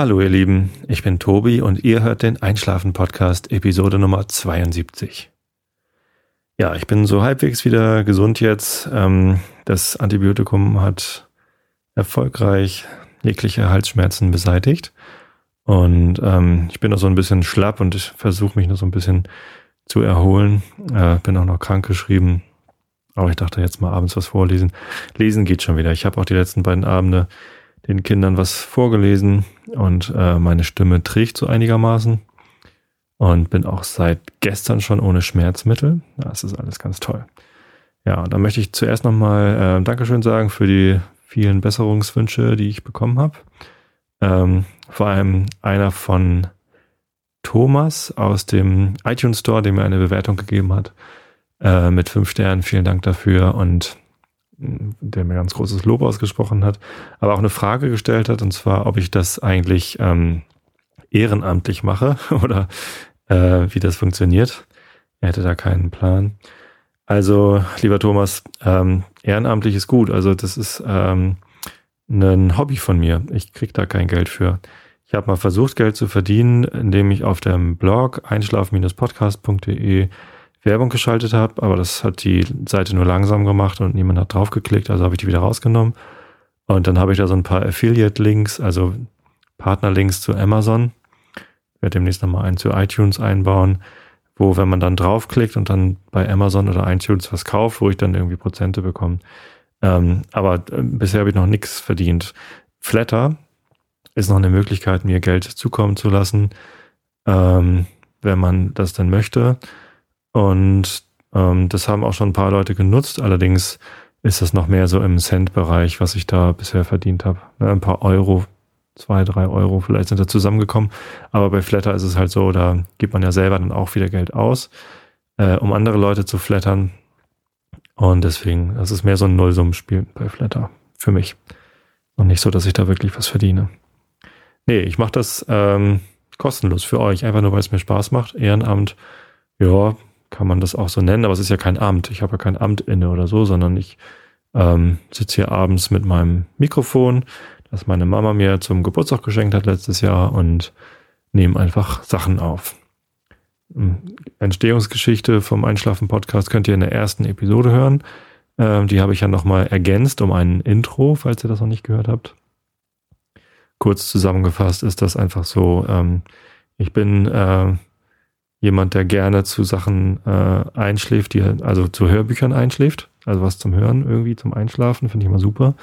Hallo ihr Lieben, ich bin Tobi und ihr hört den Einschlafen Podcast Episode Nummer 72. Ja, ich bin so halbwegs wieder gesund jetzt. Ähm, das Antibiotikum hat erfolgreich jegliche Halsschmerzen beseitigt und ähm, ich bin noch so ein bisschen schlapp und versuche mich noch so ein bisschen zu erholen. Äh, bin auch noch krank geschrieben, aber ich dachte jetzt mal abends was vorlesen. Lesen geht schon wieder. Ich habe auch die letzten beiden Abende den Kindern was vorgelesen und äh, meine Stimme trägt so einigermaßen und bin auch seit gestern schon ohne Schmerzmittel. Das ist alles ganz toll. Ja, und dann möchte ich zuerst nochmal äh, Dankeschön sagen für die vielen Besserungswünsche, die ich bekommen habe. Ähm, vor allem einer von Thomas aus dem iTunes Store, der mir eine Bewertung gegeben hat äh, mit fünf Sternen. Vielen Dank dafür und der mir ganz großes Lob ausgesprochen hat, aber auch eine Frage gestellt hat, und zwar, ob ich das eigentlich ähm, ehrenamtlich mache oder äh, wie das funktioniert. Er hätte da keinen Plan. Also, lieber Thomas, ähm, ehrenamtlich ist gut. Also, das ist ähm, ein Hobby von mir. Ich krieg da kein Geld für. Ich habe mal versucht, Geld zu verdienen, indem ich auf dem Blog einschlafen-podcast.de Werbung geschaltet habe, aber das hat die Seite nur langsam gemacht und niemand hat draufgeklickt, also habe ich die wieder rausgenommen. Und dann habe ich da so ein paar Affiliate-Links, also Partner-Links zu Amazon. Ich werde demnächst nochmal einen zu iTunes einbauen, wo, wenn man dann draufklickt und dann bei Amazon oder iTunes was kauft, wo ich dann irgendwie Prozente bekomme. Ähm, aber äh, bisher habe ich noch nichts verdient. Flatter ist noch eine Möglichkeit, mir Geld zukommen zu lassen, ähm, wenn man das denn möchte. Und ähm, das haben auch schon ein paar Leute genutzt. Allerdings ist das noch mehr so im Cent-Bereich, was ich da bisher verdient habe. Ne, ein paar Euro, zwei, drei Euro vielleicht sind da zusammengekommen. Aber bei Flatter ist es halt so, da gibt man ja selber dann auch wieder Geld aus, äh, um andere Leute zu flattern. Und deswegen, das ist mehr so ein Nullsummenspiel bei Flatter für mich. Und nicht so, dass ich da wirklich was verdiene. Nee, ich mache das ähm, kostenlos für euch, einfach nur, weil es mir Spaß macht. Ehrenamt, ja, kann man das auch so nennen, aber es ist ja kein Amt. Ich habe ja kein Amt inne oder so, sondern ich ähm, sitze hier abends mit meinem Mikrofon, das meine Mama mir zum Geburtstag geschenkt hat letztes Jahr und nehme einfach Sachen auf. Hm, Entstehungsgeschichte vom Einschlafen-Podcast könnt ihr in der ersten Episode hören. Ähm, die habe ich ja nochmal ergänzt um ein Intro, falls ihr das noch nicht gehört habt. Kurz zusammengefasst ist das einfach so, ähm, ich bin äh, jemand, der gerne zu Sachen äh, einschläft, die also zu Hörbüchern einschläft, also was zum Hören irgendwie, zum Einschlafen, finde ich immer super.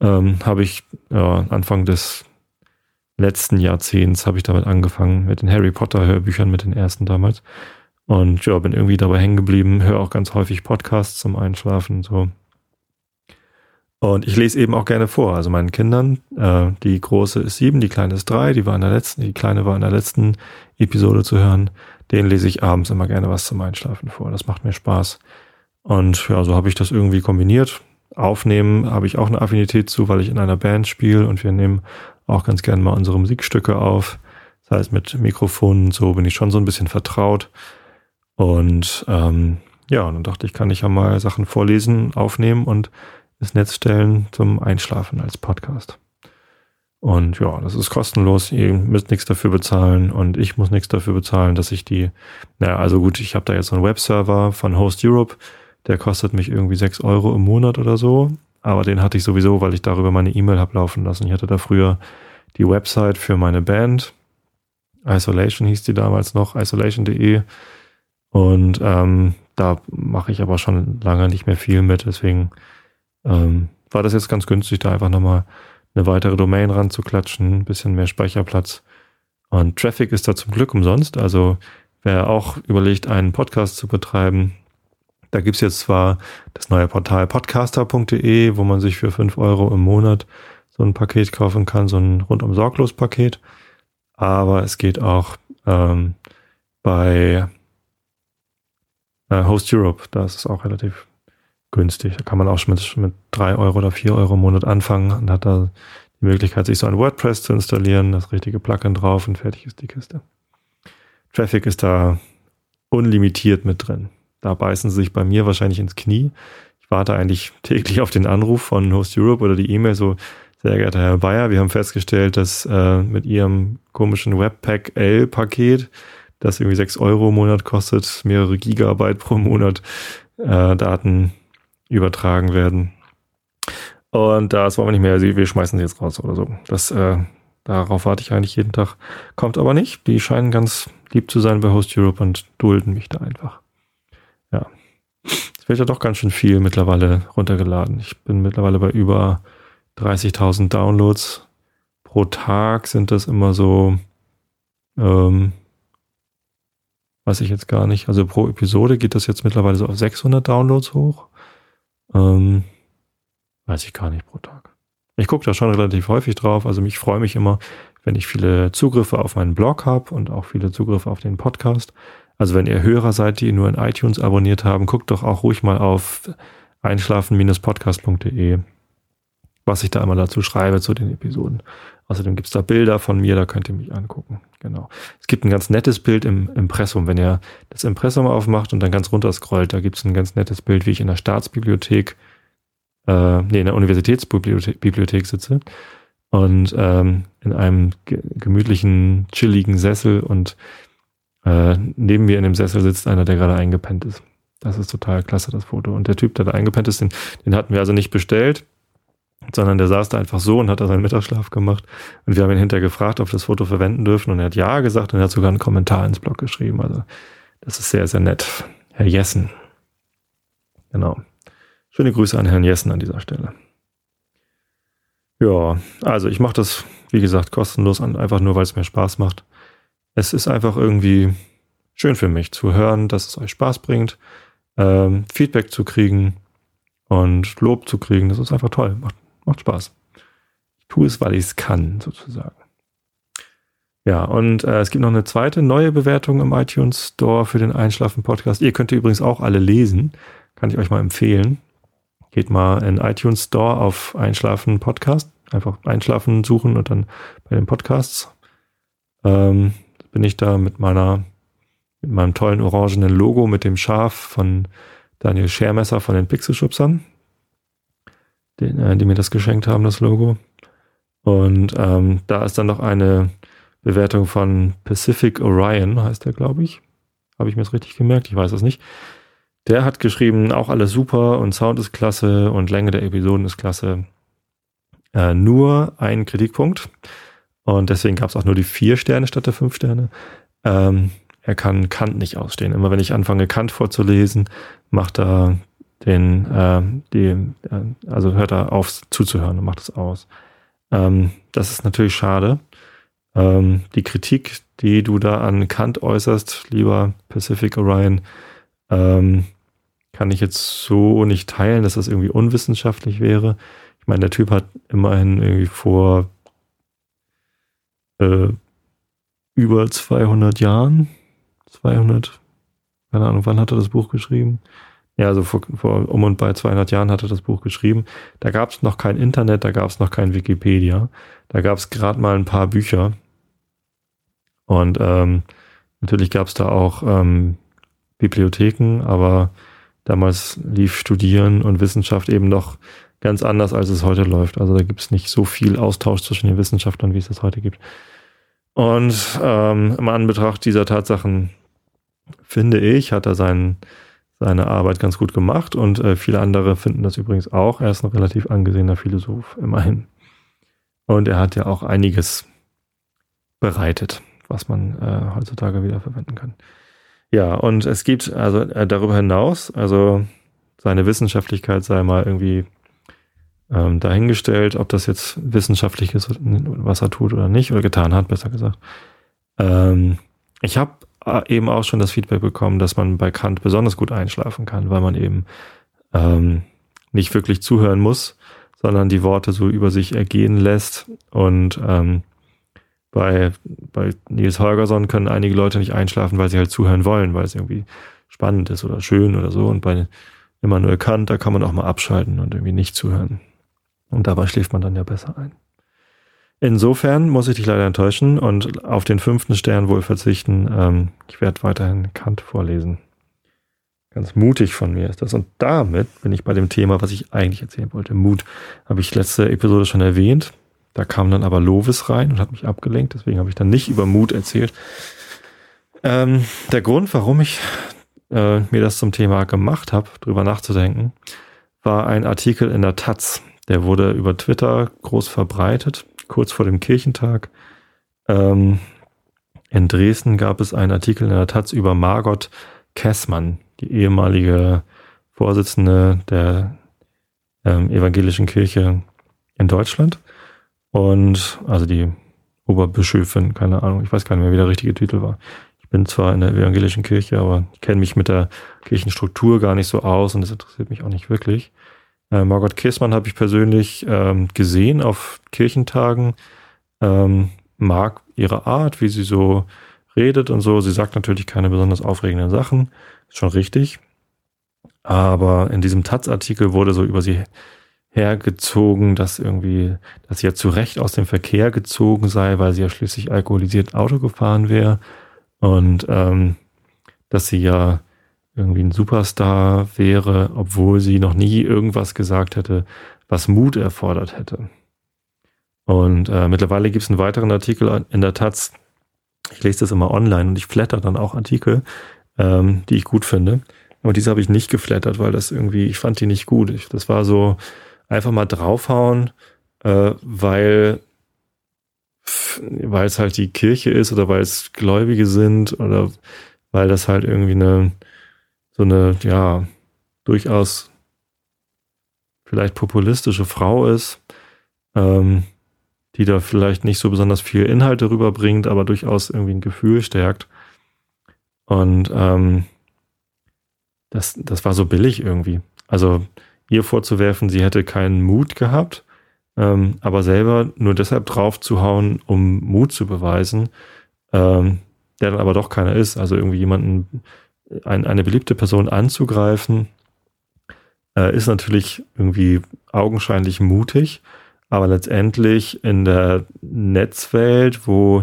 Ähm, habe ich ja, Anfang des letzten Jahrzehnts habe ich damit angefangen, mit den Harry Potter Hörbüchern, mit den ersten damals. Und ja, bin irgendwie dabei hängen geblieben, höre auch ganz häufig Podcasts zum Einschlafen so. Und ich lese eben auch gerne vor, also meinen Kindern. Äh, die große ist sieben, die kleine ist drei, die war in der letzten, die kleine war in der letzten Episode zu hören den lese ich abends immer gerne was zum Einschlafen vor. Das macht mir Spaß. Und ja, so habe ich das irgendwie kombiniert. Aufnehmen habe ich auch eine Affinität zu, weil ich in einer Band spiele und wir nehmen auch ganz gerne mal unsere Musikstücke auf. Das heißt, mit Mikrofonen und so bin ich schon so ein bisschen vertraut. Und ähm, ja, dann dachte ich, kann ich ja mal Sachen vorlesen, aufnehmen und ins Netz stellen zum Einschlafen als Podcast. Und ja, das ist kostenlos. Ihr müsst nichts dafür bezahlen und ich muss nichts dafür bezahlen, dass ich die, naja, also gut, ich habe da jetzt so einen Webserver von Host Europe, der kostet mich irgendwie sechs Euro im Monat oder so. Aber den hatte ich sowieso, weil ich darüber meine E-Mail habe laufen lassen. Ich hatte da früher die Website für meine Band. Isolation hieß die damals noch, isolation.de. Und ähm, da mache ich aber schon lange nicht mehr viel mit. Deswegen ähm, war das jetzt ganz günstig, da einfach nochmal eine weitere Domain ranzuklatschen, ein bisschen mehr Speicherplatz. Und Traffic ist da zum Glück umsonst. Also wer auch überlegt, einen Podcast zu betreiben, da gibt's jetzt zwar das neue Portal podcaster.de, wo man sich für fünf Euro im Monat so ein Paket kaufen kann, so ein rundum sorglos Paket. Aber es geht auch ähm, bei äh, Host Europe, da ist es auch relativ günstig. Da kann man auch schon mit, mit drei Euro oder vier Euro im Monat anfangen und hat da die Möglichkeit, sich so ein WordPress zu installieren, das richtige Plugin drauf und fertig ist die Kiste. Traffic ist da unlimitiert mit drin. Da beißen sie sich bei mir wahrscheinlich ins Knie. Ich warte eigentlich täglich auf den Anruf von Host Europe oder die E-Mail so, Sehr geehrter Herr Bayer, wir haben festgestellt, dass äh, mit Ihrem komischen Webpack L-Paket, das irgendwie 6 Euro im Monat kostet, mehrere Gigabyte pro Monat äh, Daten übertragen werden. Und das wollen wir nicht mehr. Wir schmeißen sie jetzt raus oder so. Das, äh, darauf warte ich eigentlich jeden Tag. Kommt aber nicht. Die scheinen ganz lieb zu sein bei Host Europe und dulden mich da einfach. Ja. Es wird ja doch ganz schön viel mittlerweile runtergeladen. Ich bin mittlerweile bei über 30.000 Downloads. Pro Tag sind das immer so, ähm, weiß ich jetzt gar nicht. Also pro Episode geht das jetzt mittlerweile so auf 600 Downloads hoch. Ähm, weiß ich gar nicht pro Tag. Ich gucke da schon relativ häufig drauf. Also ich freue mich immer, wenn ich viele Zugriffe auf meinen Blog habe und auch viele Zugriffe auf den Podcast. Also wenn ihr Hörer seid, die nur in iTunes abonniert haben, guckt doch auch ruhig mal auf einschlafen-podcast.de, was ich da immer dazu schreibe zu den Episoden. Außerdem gibt's da Bilder von mir, da könnt ihr mich angucken. Genau. Es gibt ein ganz nettes Bild im Impressum. Wenn ihr das Impressum aufmacht und dann ganz runter scrollt, da gibt's ein ganz nettes Bild, wie ich in der Staatsbibliothek, äh, nee, in der Universitätsbibliothek Bibliothek sitze und ähm, in einem gemütlichen, chilligen Sessel und äh, neben mir in dem Sessel sitzt einer, der gerade eingepennt ist. Das ist total klasse, das Foto. Und der Typ, der da eingepennt ist, den, den hatten wir also nicht bestellt sondern der saß da einfach so und hat da seinen Mittagsschlaf gemacht. Und wir haben ihn hinterher gefragt, ob wir das Foto verwenden dürfen. Und er hat ja gesagt und er hat sogar einen Kommentar ins Blog geschrieben. Also das ist sehr, sehr nett. Herr Jessen. Genau. Schöne Grüße an Herrn Jessen an dieser Stelle. Ja, also ich mache das, wie gesagt, kostenlos an, einfach nur, weil es mir Spaß macht. Es ist einfach irgendwie schön für mich zu hören, dass es euch Spaß bringt, ähm, Feedback zu kriegen und Lob zu kriegen. Das ist einfach toll. Macht, Macht Spaß. Ich tue es, weil ich es kann, sozusagen. Ja, und äh, es gibt noch eine zweite neue Bewertung im iTunes Store für den Einschlafen-Podcast. Ihr könnt ihr übrigens auch alle lesen. Kann ich euch mal empfehlen. Geht mal in iTunes Store auf Einschlafen-Podcast. Einfach Einschlafen suchen und dann bei den Podcasts ähm, bin ich da mit meiner, mit meinem tollen orangenen Logo mit dem Schaf von Daniel Schermesser von den Pixelschubsern den, äh, die mir das geschenkt haben, das Logo. Und ähm, da ist dann noch eine Bewertung von Pacific Orion, heißt der, glaube ich. Habe ich mir das richtig gemerkt? Ich weiß es nicht. Der hat geschrieben, auch alles super und Sound ist klasse und Länge der Episoden ist klasse. Äh, nur ein Kritikpunkt. Und deswegen gab es auch nur die vier Sterne statt der fünf Sterne. Ähm, er kann Kant nicht ausstehen. Immer wenn ich anfange, Kant vorzulesen, macht er den, äh, die, äh, also hört er auf zuzuhören und macht es aus. Ähm, das ist natürlich schade. Ähm, die Kritik, die du da an Kant äußerst, lieber Pacific Orion, ähm, kann ich jetzt so nicht teilen, dass das irgendwie unwissenschaftlich wäre. Ich meine, der Typ hat immerhin irgendwie vor äh, über 200 Jahren, 200, keine Ahnung, wann hat er das Buch geschrieben? Ja, also vor, vor um und bei 200 Jahren hat er das Buch geschrieben. Da gab es noch kein Internet, da gab es noch kein Wikipedia. Da gab es gerade mal ein paar Bücher. Und ähm, natürlich gab es da auch ähm, Bibliotheken, aber damals lief Studieren und Wissenschaft eben noch ganz anders, als es heute läuft. Also da gibt es nicht so viel Austausch zwischen den Wissenschaftlern, wie es das heute gibt. Und ähm, im Anbetracht dieser Tatsachen, finde ich, hat er seinen seine Arbeit ganz gut gemacht und äh, viele andere finden das übrigens auch. Er ist ein relativ angesehener Philosoph, immerhin. Und er hat ja auch einiges bereitet, was man äh, heutzutage wieder verwenden kann. Ja, und es gibt also äh, darüber hinaus, also seine Wissenschaftlichkeit sei mal irgendwie ähm, dahingestellt, ob das jetzt wissenschaftlich ist, was er tut oder nicht, oder getan hat, besser gesagt. Ähm, ich habe eben auch schon das Feedback bekommen, dass man bei Kant besonders gut einschlafen kann, weil man eben ähm, nicht wirklich zuhören muss, sondern die Worte so über sich ergehen lässt. Und ähm, bei, bei Nils Holgersson können einige Leute nicht einschlafen, weil sie halt zuhören wollen, weil es irgendwie spannend ist oder schön oder so. Und bei Immanuel Kant, da kann man auch mal abschalten und irgendwie nicht zuhören. Und dabei schläft man dann ja besser ein. Insofern muss ich dich leider enttäuschen und auf den fünften Stern wohl verzichten. Ähm, ich werde weiterhin Kant vorlesen. ganz mutig von mir ist das. Und damit bin ich bei dem Thema, was ich eigentlich erzählen wollte. Mut habe ich letzte Episode schon erwähnt. Da kam dann aber Lovis rein und hat mich abgelenkt. Deswegen habe ich dann nicht über Mut erzählt. Ähm, der Grund, warum ich äh, mir das zum Thema gemacht habe, drüber nachzudenken, war ein Artikel in der Taz. Der wurde über Twitter groß verbreitet, kurz vor dem Kirchentag. Ähm, in Dresden gab es einen Artikel in der Taz über Margot Kessmann, die ehemalige Vorsitzende der ähm, evangelischen Kirche in Deutschland. Und also die Oberbischöfin, keine Ahnung, ich weiß gar nicht mehr, wie der richtige Titel war. Ich bin zwar in der evangelischen Kirche, aber ich kenne mich mit der Kirchenstruktur gar nicht so aus und das interessiert mich auch nicht wirklich. Äh, Margot Kissmann habe ich persönlich ähm, gesehen auf Kirchentagen, ähm, mag ihre Art, wie sie so redet und so. Sie sagt natürlich keine besonders aufregenden Sachen, ist schon richtig. Aber in diesem Taz-Artikel wurde so über sie hergezogen, dass irgendwie, dass sie ja zu Recht aus dem Verkehr gezogen sei, weil sie ja schließlich alkoholisiert Auto gefahren wäre und ähm, dass sie ja irgendwie ein Superstar wäre, obwohl sie noch nie irgendwas gesagt hätte, was Mut erfordert hätte. Und äh, mittlerweile gibt es einen weiteren Artikel in der Taz. Ich lese das immer online und ich flatter dann auch Artikel, ähm, die ich gut finde. Aber diese habe ich nicht geflattert, weil das irgendwie, ich fand die nicht gut. Ich, das war so einfach mal draufhauen, äh, weil weil es halt die Kirche ist oder weil es Gläubige sind oder weil das halt irgendwie eine so eine, ja, durchaus vielleicht populistische Frau ist, ähm, die da vielleicht nicht so besonders viel Inhalte rüberbringt, aber durchaus irgendwie ein Gefühl stärkt. Und ähm, das, das war so billig irgendwie. Also ihr vorzuwerfen, sie hätte keinen Mut gehabt, ähm, aber selber nur deshalb drauf zu hauen, um Mut zu beweisen, ähm, der dann aber doch keiner ist. Also irgendwie jemanden ein, eine beliebte Person anzugreifen, äh, ist natürlich irgendwie augenscheinlich mutig, aber letztendlich in der Netzwelt, wo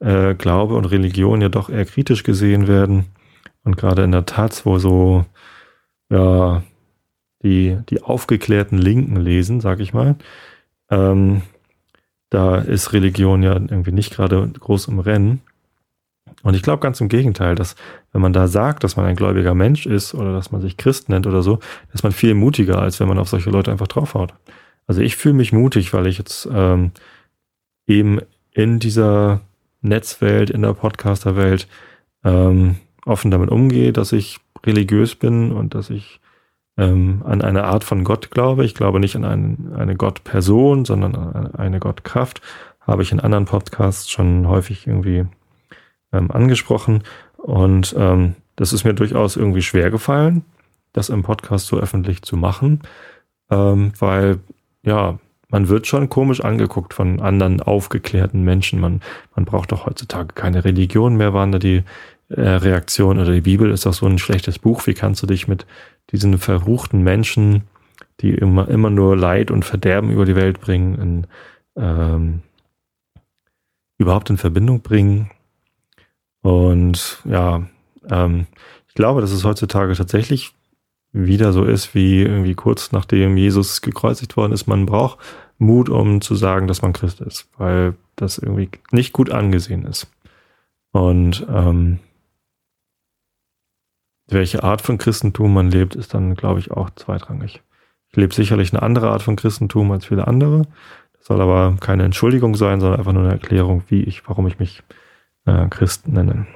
äh, Glaube und Religion ja doch eher kritisch gesehen werden und gerade in der Taz, wo so ja die die aufgeklärten Linken lesen, sag ich mal, ähm, da ist Religion ja irgendwie nicht gerade groß im Rennen. Und ich glaube ganz im Gegenteil, dass wenn man da sagt, dass man ein gläubiger Mensch ist oder dass man sich Christ nennt oder so, ist man viel mutiger, als wenn man auf solche Leute einfach draufhaut. Also ich fühle mich mutig, weil ich jetzt ähm, eben in dieser Netzwelt, in der Podcasterwelt ähm, offen damit umgehe, dass ich religiös bin und dass ich ähm, an eine Art von Gott glaube. Ich glaube nicht an einen, eine Gottperson, sondern an eine Gottkraft. Habe ich in anderen Podcasts schon häufig irgendwie ähm, angesprochen. Und ähm, das ist mir durchaus irgendwie schwer gefallen, das im Podcast so öffentlich zu machen, ähm, weil ja, man wird schon komisch angeguckt von anderen aufgeklärten Menschen. Man, man braucht doch heutzutage keine Religion mehr, waren da die äh, Reaktion oder die Bibel ist doch so ein schlechtes Buch. Wie kannst du dich mit diesen verruchten Menschen, die immer, immer nur Leid und Verderben über die Welt bringen, in, ähm, überhaupt in Verbindung bringen? Und ja, ähm, ich glaube, dass es heutzutage tatsächlich wieder so ist, wie irgendwie kurz nachdem Jesus gekreuzigt worden ist, man braucht Mut, um zu sagen, dass man Christ ist, weil das irgendwie nicht gut angesehen ist. Und ähm, welche Art von Christentum man lebt, ist dann, glaube ich, auch zweitrangig. Ich lebe sicherlich eine andere Art von Christentum als viele andere. Das soll aber keine Entschuldigung sein, sondern einfach nur eine Erklärung, wie ich, warum ich mich äh, Christen nennen.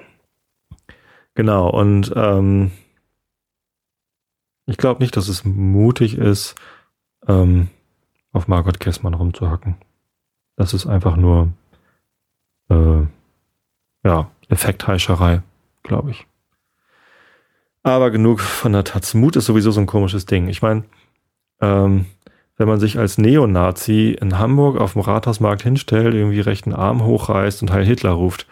Genau, und ähm, ich glaube nicht, dass es mutig ist, ähm, auf Margot Kessmann rumzuhacken. Das ist einfach nur äh, ja, Effektheischerei, glaube ich. Aber genug von der Taz. Mut ist sowieso so ein komisches Ding. Ich meine, ähm, wenn man sich als Neonazi in Hamburg auf dem Rathausmarkt hinstellt, irgendwie rechten Arm hochreißt und Heil Hitler ruft,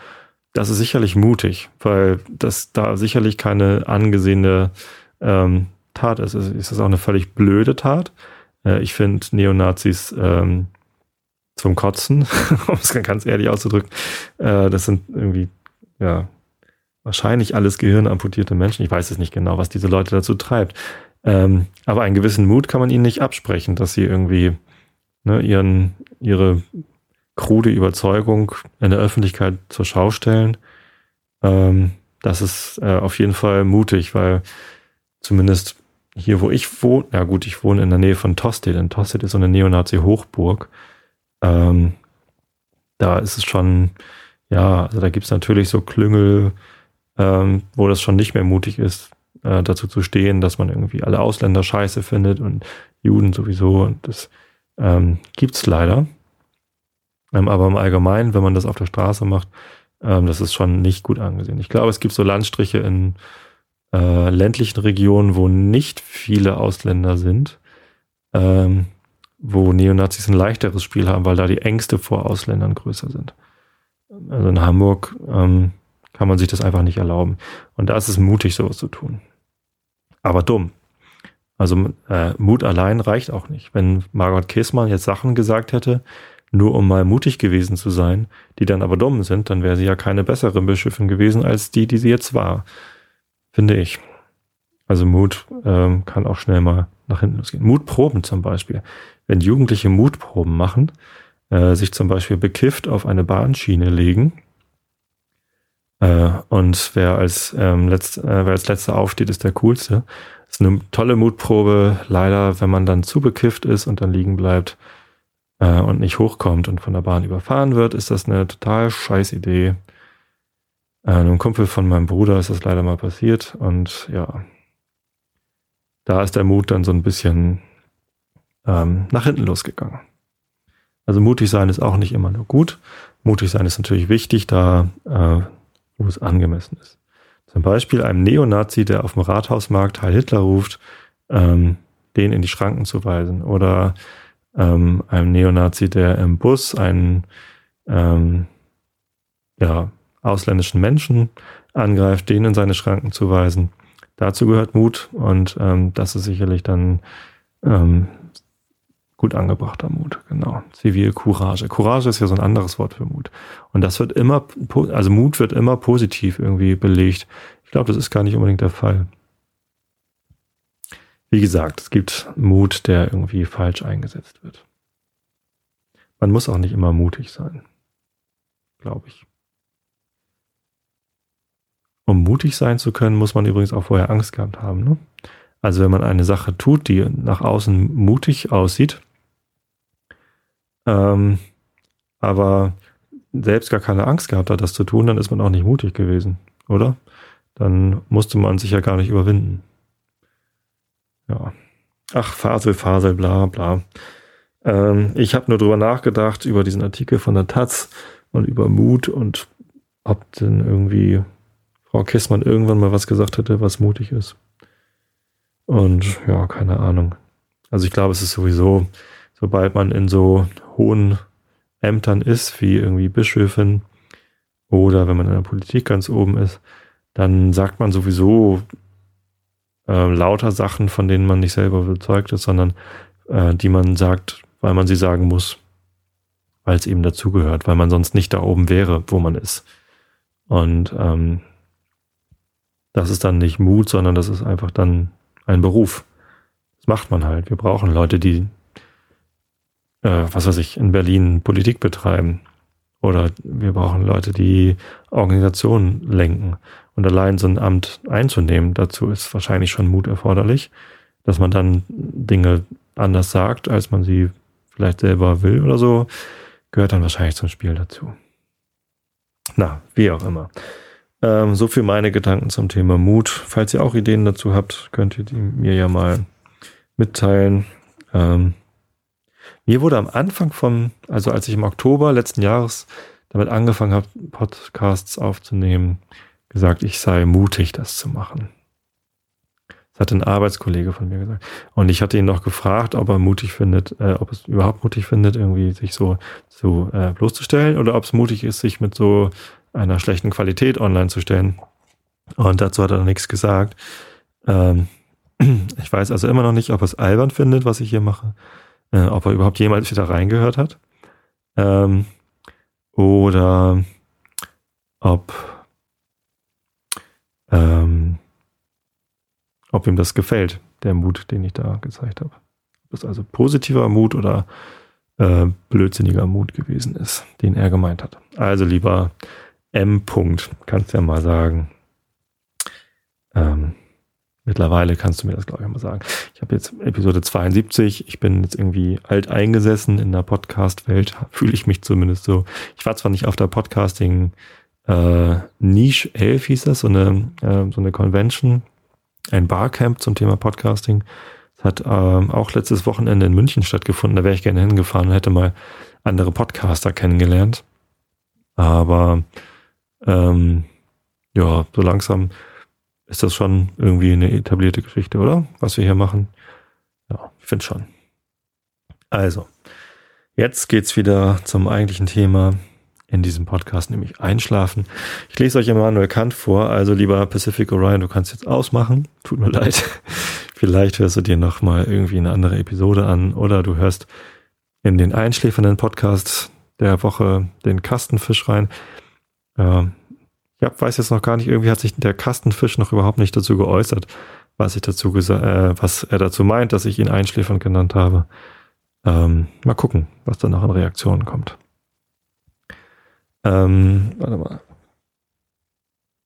das ist sicherlich mutig, weil das da sicherlich keine angesehene ähm, Tat ist. Es ist auch eine völlig blöde Tat. Äh, ich finde Neonazis ähm, zum Kotzen, um es ganz ehrlich auszudrücken. Äh, das sind irgendwie, ja, wahrscheinlich alles gehirnamputierte Menschen. Ich weiß es nicht genau, was diese Leute dazu treibt. Ähm, aber einen gewissen Mut kann man ihnen nicht absprechen, dass sie irgendwie ne, ihren, ihre krude Überzeugung in der Öffentlichkeit zur Schau stellen. Ähm, das ist äh, auf jeden Fall mutig, weil zumindest hier, wo ich wohne, ja gut, ich wohne in der Nähe von Tosted. In Tosted ist so eine Neonazi-Hochburg. Ähm, da ist es schon, ja, also da gibt es natürlich so Klüngel, ähm, wo das schon nicht mehr mutig ist, äh, dazu zu stehen, dass man irgendwie alle Ausländer scheiße findet und Juden sowieso. Und das ähm, gibt es leider. Ähm, aber im Allgemeinen, wenn man das auf der Straße macht, ähm, das ist schon nicht gut angesehen. Ich glaube, es gibt so Landstriche in äh, ländlichen Regionen, wo nicht viele Ausländer sind, ähm, wo Neonazis ein leichteres Spiel haben, weil da die Ängste vor Ausländern größer sind. Also in Hamburg kann man sich das einfach nicht erlauben. Und da ist es mutig, sowas zu tun. Aber dumm. Also äh, Mut allein reicht auch nicht. Wenn Margot Käßmann jetzt Sachen gesagt hätte, nur um mal mutig gewesen zu sein, die dann aber dumm sind, dann wäre sie ja keine bessere Bischöfin gewesen als die, die sie jetzt war. Finde ich. Also Mut ähm, kann auch schnell mal nach hinten losgehen. Mutproben zum Beispiel. Wenn Jugendliche Mutproben machen, äh, sich zum Beispiel bekifft auf eine Bahnschiene legen äh, und wer als, ähm, letzt, äh, wer als letzter aufsteht, ist der coolste. Das ist eine tolle Mutprobe. Leider, wenn man dann zu bekifft ist und dann liegen bleibt, äh, und nicht hochkommt und von der Bahn überfahren wird, ist das eine total scheiß Idee. Äh, einem Kumpel von meinem Bruder ist das leider mal passiert und ja, da ist der Mut dann so ein bisschen ähm, nach hinten losgegangen. Also mutig sein ist auch nicht immer nur gut. Mutig sein ist natürlich wichtig, da äh, wo es angemessen ist. Zum Beispiel einem Neonazi, der auf dem Rathausmarkt Heil Hitler ruft, ähm, den in die Schranken zu weisen. Oder ähm, einem Neonazi, der im Bus einen ähm, ja, ausländischen Menschen angreift, den in seine Schranken zu weisen. Dazu gehört Mut und ähm, das ist sicherlich dann ähm, gut angebrachter Mut, genau. Zivilcourage. Courage ist ja so ein anderes Wort für Mut. Und das wird immer, also Mut wird immer positiv irgendwie belegt. Ich glaube, das ist gar nicht unbedingt der Fall. Wie gesagt, es gibt Mut, der irgendwie falsch eingesetzt wird. Man muss auch nicht immer mutig sein, glaube ich. Um mutig sein zu können, muss man übrigens auch vorher Angst gehabt haben. Ne? Also wenn man eine Sache tut, die nach außen mutig aussieht, ähm, aber selbst gar keine Angst gehabt hat, das zu tun, dann ist man auch nicht mutig gewesen, oder? Dann musste man sich ja gar nicht überwinden. Ja. Ach, Fasel, Fasel, bla, bla. Ähm, ich habe nur drüber nachgedacht, über diesen Artikel von der Taz und über Mut und ob denn irgendwie Frau Kissmann irgendwann mal was gesagt hätte, was mutig ist. Und ja, keine Ahnung. Also ich glaube, es ist sowieso, sobald man in so hohen Ämtern ist, wie irgendwie Bischöfin oder wenn man in der Politik ganz oben ist, dann sagt man sowieso äh, lauter Sachen, von denen man nicht selber überzeugt ist, sondern äh, die man sagt, weil man sie sagen muss, weil es eben dazugehört, weil man sonst nicht da oben wäre, wo man ist. Und ähm, das ist dann nicht Mut, sondern das ist einfach dann ein Beruf. Das macht man halt. Wir brauchen Leute, die, äh, was weiß ich, in Berlin Politik betreiben. Oder wir brauchen Leute, die Organisationen lenken. Und allein so ein Amt einzunehmen, dazu ist wahrscheinlich schon Mut erforderlich, dass man dann Dinge anders sagt, als man sie vielleicht selber will oder so, gehört dann wahrscheinlich zum Spiel dazu. Na, wie auch immer. Ähm, so viel meine Gedanken zum Thema Mut. Falls ihr auch Ideen dazu habt, könnt ihr die mir ja mal mitteilen. Ähm, mir wurde am Anfang vom, also als ich im Oktober letzten Jahres damit angefangen habe, Podcasts aufzunehmen, gesagt, ich sei mutig, das zu machen. Das hat ein Arbeitskollege von mir gesagt. Und ich hatte ihn noch gefragt, ob er mutig findet, äh, ob es überhaupt mutig findet, irgendwie sich so so äh, bloßzustellen oder ob es mutig ist, sich mit so einer schlechten Qualität online zu stellen. Und dazu hat er nichts gesagt. Ähm, ich weiß also immer noch nicht, ob er es albern findet, was ich hier mache, äh, ob er überhaupt jemals wieder reingehört hat. Ähm, oder ob ähm, ob ihm das gefällt, der Mut, den ich da gezeigt habe. Ob es also positiver Mut oder äh, blödsinniger Mut gewesen ist, den er gemeint hat. Also lieber M. -Punkt, kannst ja mal sagen. Ähm, mittlerweile kannst du mir das, glaube ich, mal sagen. Ich habe jetzt Episode 72. Ich bin jetzt irgendwie alt eingesessen in der Podcast-Welt. Fühle ich mich zumindest so. Ich war zwar nicht auf der Podcasting äh, Niche 11 hieß das, so eine, äh, so eine Convention, ein Barcamp zum Thema Podcasting. Das hat ähm, auch letztes Wochenende in München stattgefunden. Da wäre ich gerne hingefahren und hätte mal andere Podcaster kennengelernt. Aber ähm, ja, so langsam ist das schon irgendwie eine etablierte Geschichte, oder? Was wir hier machen. Ja, ich finde schon. Also, jetzt geht's wieder zum eigentlichen Thema in diesem Podcast, nämlich Einschlafen. Ich lese euch Immanuel Kant vor, also lieber Pacific Orion, du kannst jetzt ausmachen. Tut mir leid. Vielleicht hörst du dir nochmal irgendwie eine andere Episode an oder du hörst in den einschläfernden Podcast der Woche den Kastenfisch rein. Ja, ich hab, weiß jetzt noch gar nicht, irgendwie hat sich der Kastenfisch noch überhaupt nicht dazu geäußert, was ich dazu äh, was er dazu meint, dass ich ihn einschläfernd genannt habe. Ähm, mal gucken, was da noch an Reaktionen kommt. Ähm, warte mal.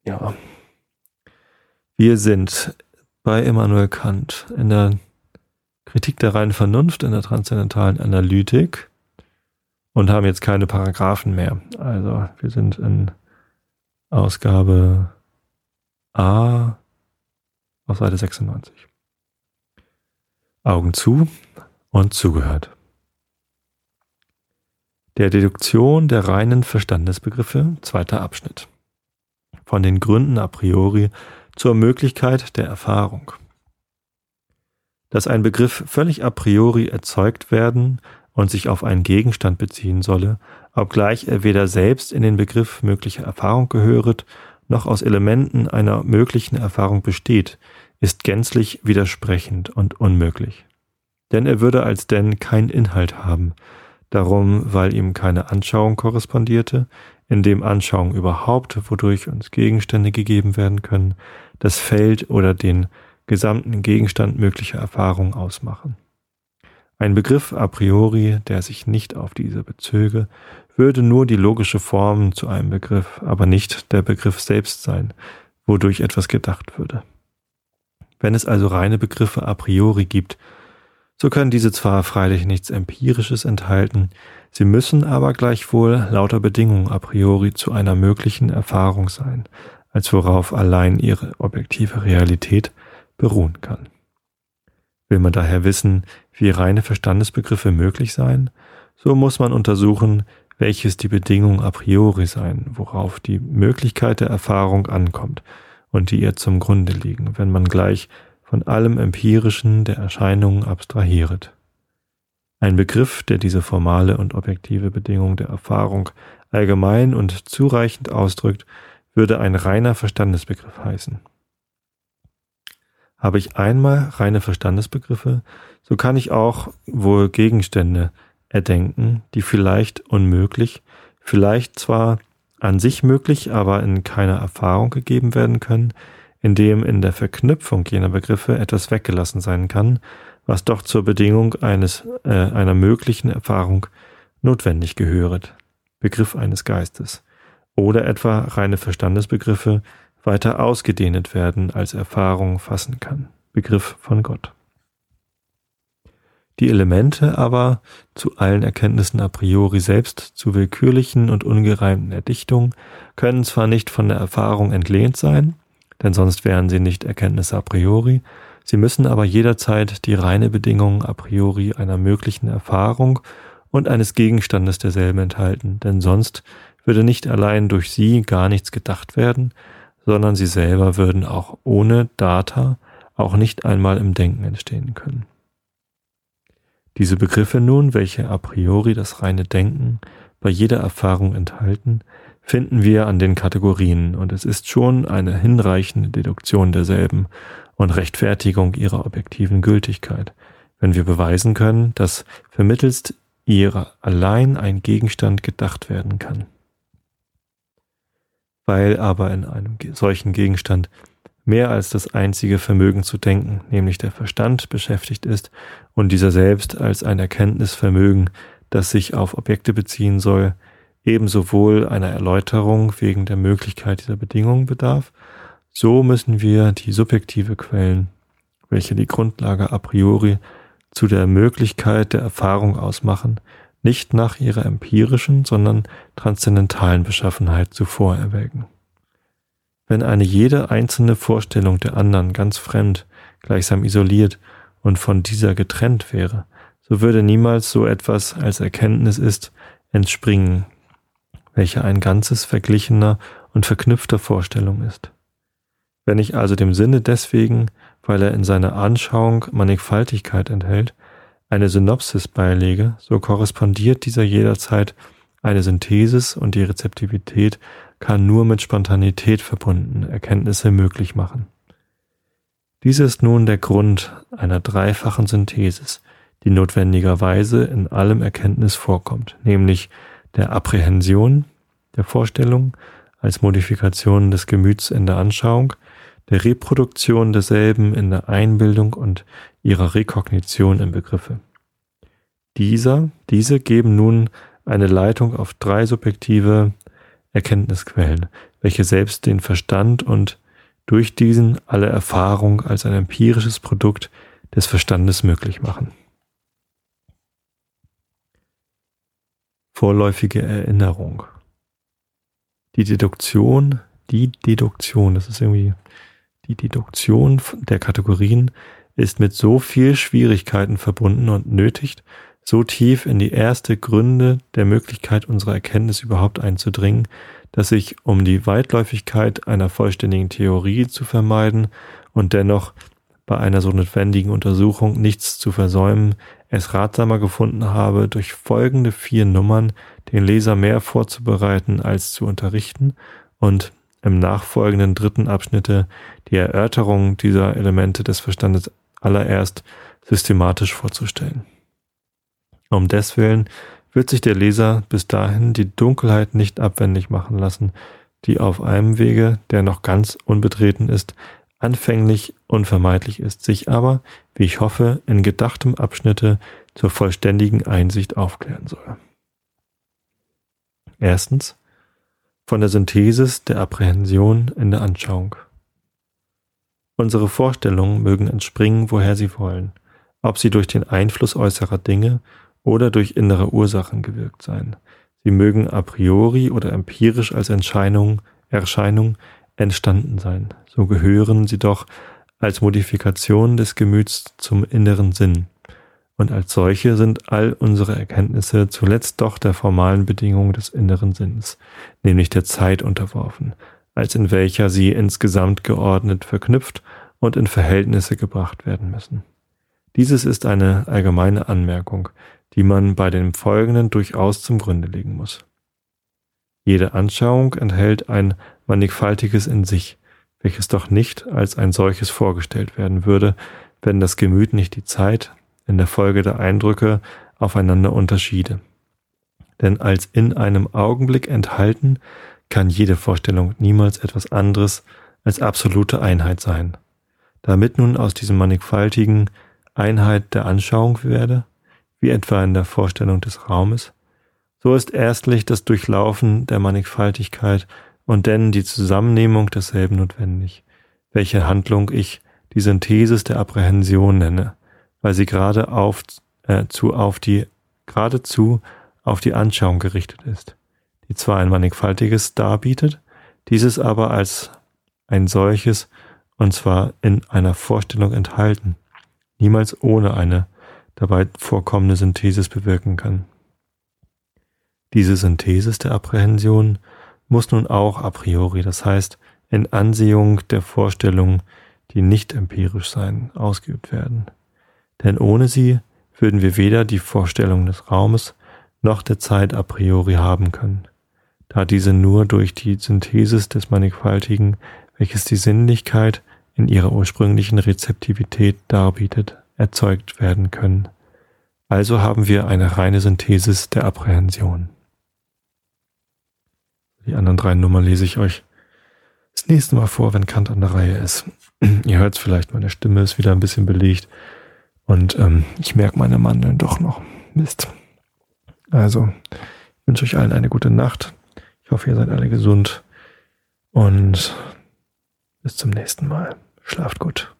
Ja. Wir sind bei Immanuel Kant in der Kritik der reinen Vernunft, in der transzendentalen Analytik und haben jetzt keine Paragraphen mehr. Also wir sind in Ausgabe A auf Seite 96. Augen zu und zugehört der Deduktion der reinen Verstandesbegriffe, zweiter Abschnitt. Von den Gründen a priori zur Möglichkeit der Erfahrung. Dass ein Begriff völlig a priori erzeugt werden und sich auf einen Gegenstand beziehen solle, obgleich er weder selbst in den Begriff möglicher Erfahrung gehöret, noch aus Elementen einer möglichen Erfahrung besteht, ist gänzlich widersprechend und unmöglich. Denn er würde als denn kein Inhalt haben, darum, weil ihm keine Anschauung korrespondierte, in dem Anschauung überhaupt, wodurch uns Gegenstände gegeben werden können, das Feld oder den gesamten Gegenstand möglicher Erfahrung ausmachen. Ein Begriff a priori, der sich nicht auf diese bezöge, würde nur die logische Form zu einem Begriff, aber nicht der Begriff selbst sein, wodurch etwas gedacht würde. Wenn es also reine Begriffe a priori gibt, so können diese zwar freilich nichts Empirisches enthalten, sie müssen aber gleichwohl lauter Bedingungen a priori zu einer möglichen Erfahrung sein, als worauf allein ihre objektive Realität beruhen kann. Will man daher wissen, wie reine Verstandesbegriffe möglich seien, so muss man untersuchen, welches die Bedingung a priori sein, worauf die Möglichkeit der Erfahrung ankommt und die ihr zum Grunde liegen, wenn man gleich von allem Empirischen der Erscheinungen abstrahiert. Ein Begriff, der diese formale und objektive Bedingung der Erfahrung allgemein und zureichend ausdrückt, würde ein reiner Verstandesbegriff heißen. Habe ich einmal reine Verstandesbegriffe, so kann ich auch wohl Gegenstände erdenken, die vielleicht unmöglich, vielleicht zwar an sich möglich, aber in keiner Erfahrung gegeben werden können, in dem in der Verknüpfung jener Begriffe etwas weggelassen sein kann, was doch zur Bedingung eines, äh, einer möglichen Erfahrung notwendig gehöret, Begriff eines Geistes, oder etwa reine Verstandesbegriffe weiter ausgedehnet werden als Erfahrung fassen kann, Begriff von Gott. Die Elemente aber zu allen Erkenntnissen a priori selbst zu willkürlichen und ungereimten Erdichtungen können zwar nicht von der Erfahrung entlehnt sein, denn sonst wären sie nicht Erkenntnisse a priori, sie müssen aber jederzeit die reine Bedingung a priori einer möglichen Erfahrung und eines Gegenstandes derselben enthalten, denn sonst würde nicht allein durch sie gar nichts gedacht werden, sondern sie selber würden auch ohne Data auch nicht einmal im Denken entstehen können. Diese Begriffe nun, welche a priori das reine Denken bei jeder Erfahrung enthalten, finden wir an den Kategorien und es ist schon eine hinreichende Deduktion derselben und Rechtfertigung ihrer objektiven Gültigkeit, wenn wir beweisen können, dass vermittelst ihrer allein ein Gegenstand gedacht werden kann. Weil aber in einem solchen Gegenstand mehr als das einzige Vermögen zu denken, nämlich der Verstand beschäftigt ist und dieser selbst als ein Erkenntnisvermögen, das sich auf Objekte beziehen soll, ebenso wohl einer Erläuterung wegen der Möglichkeit dieser Bedingungen bedarf, so müssen wir die subjektive Quellen, welche die Grundlage a priori zu der Möglichkeit der Erfahrung ausmachen, nicht nach ihrer empirischen, sondern transzendentalen Beschaffenheit zuvor erwägen. Wenn eine jede einzelne Vorstellung der anderen ganz fremd, gleichsam isoliert und von dieser getrennt wäre, so würde niemals so etwas als Erkenntnis ist, entspringen, welcher ein ganzes verglichener und verknüpfter Vorstellung ist. Wenn ich also dem Sinne deswegen, weil er in seiner Anschauung Mannigfaltigkeit enthält, eine Synopsis beilege, so korrespondiert dieser jederzeit eine Synthesis und die Rezeptivität kann nur mit Spontanität verbunden Erkenntnisse möglich machen. Dies ist nun der Grund einer dreifachen Synthesis, die notwendigerweise in allem Erkenntnis vorkommt, nämlich der Apprehension, der Vorstellung als Modifikation des Gemüts in der Anschauung, der Reproduktion derselben in der Einbildung und ihrer Rekognition im Begriffe. Dieser, diese geben nun eine Leitung auf drei subjektive Erkenntnisquellen, welche selbst den Verstand und durch diesen alle Erfahrung als ein empirisches Produkt des Verstandes möglich machen. Vorläufige Erinnerung. Die Deduktion, die Deduktion, das ist irgendwie die Deduktion der Kategorien ist mit so viel Schwierigkeiten verbunden und nötigt, so tief in die erste Gründe der Möglichkeit unserer Erkenntnis überhaupt einzudringen, dass ich, um die Weitläufigkeit einer vollständigen Theorie zu vermeiden und dennoch bei einer so notwendigen Untersuchung nichts zu versäumen, es ratsamer gefunden habe, durch folgende vier Nummern den Leser mehr vorzubereiten als zu unterrichten und im nachfolgenden dritten Abschnitte die Erörterung dieser Elemente des Verstandes allererst systematisch vorzustellen. Um deswillen wird sich der Leser bis dahin die Dunkelheit nicht abwendig machen lassen, die auf einem Wege, der noch ganz unbetreten ist, anfänglich unvermeidlich ist, sich aber, wie ich hoffe, in gedachtem Abschnitte zur vollständigen Einsicht aufklären soll. Erstens von der Synthesis der Apprehension in der Anschauung. Unsere Vorstellungen mögen entspringen, woher sie wollen, ob sie durch den Einfluss äußerer Dinge oder durch innere Ursachen gewirkt sein. Sie mögen a priori oder empirisch als Entscheidung, Erscheinung entstanden sein. So gehören sie doch als Modifikation des Gemüts zum inneren Sinn. Und als solche sind all unsere Erkenntnisse zuletzt doch der formalen Bedingung des inneren Sinns, nämlich der Zeit unterworfen, als in welcher sie insgesamt geordnet verknüpft und in Verhältnisse gebracht werden müssen. Dieses ist eine allgemeine Anmerkung, die man bei dem Folgenden durchaus zum Gründe legen muss. Jede Anschauung enthält ein mannigfaltiges in sich, welches doch nicht als ein solches vorgestellt werden würde, wenn das Gemüt nicht die Zeit in der Folge der Eindrücke aufeinander unterschiede. Denn als in einem Augenblick enthalten kann jede Vorstellung niemals etwas anderes als absolute Einheit sein. Damit nun aus diesem mannigfaltigen Einheit der Anschauung werde, wie etwa in der Vorstellung des Raumes, so ist erstlich das Durchlaufen der Mannigfaltigkeit und denn die Zusammennehmung desselben notwendig, welche Handlung ich die Synthesis der Apprehension nenne, weil sie gerade auf, äh, zu, auf die, geradezu auf die Anschauung gerichtet ist, die zwar ein mannigfaltiges darbietet, dieses aber als ein solches, und zwar in einer Vorstellung enthalten, niemals ohne eine dabei vorkommende Synthesis bewirken kann. Diese Synthesis der Apprehension muss nun auch a priori, das heißt in Ansehung der Vorstellungen, die nicht empirisch sein, ausgeübt werden. Denn ohne sie würden wir weder die Vorstellung des Raumes noch der Zeit a priori haben können, da diese nur durch die Synthesis des Mannigfaltigen, welches die Sinnlichkeit in ihrer ursprünglichen Rezeptivität darbietet, erzeugt werden können. Also haben wir eine reine Synthesis der Apprehension. Die anderen drei Nummern lese ich euch das nächste Mal vor, wenn Kant an der Reihe ist. Ihr hört es vielleicht, meine Stimme ist wieder ein bisschen belegt und ähm, ich merke meine Mandeln doch noch. Mist. Also, ich wünsche euch allen eine gute Nacht hoffe, ihr seid alle gesund und bis zum nächsten Mal. Schlaft gut.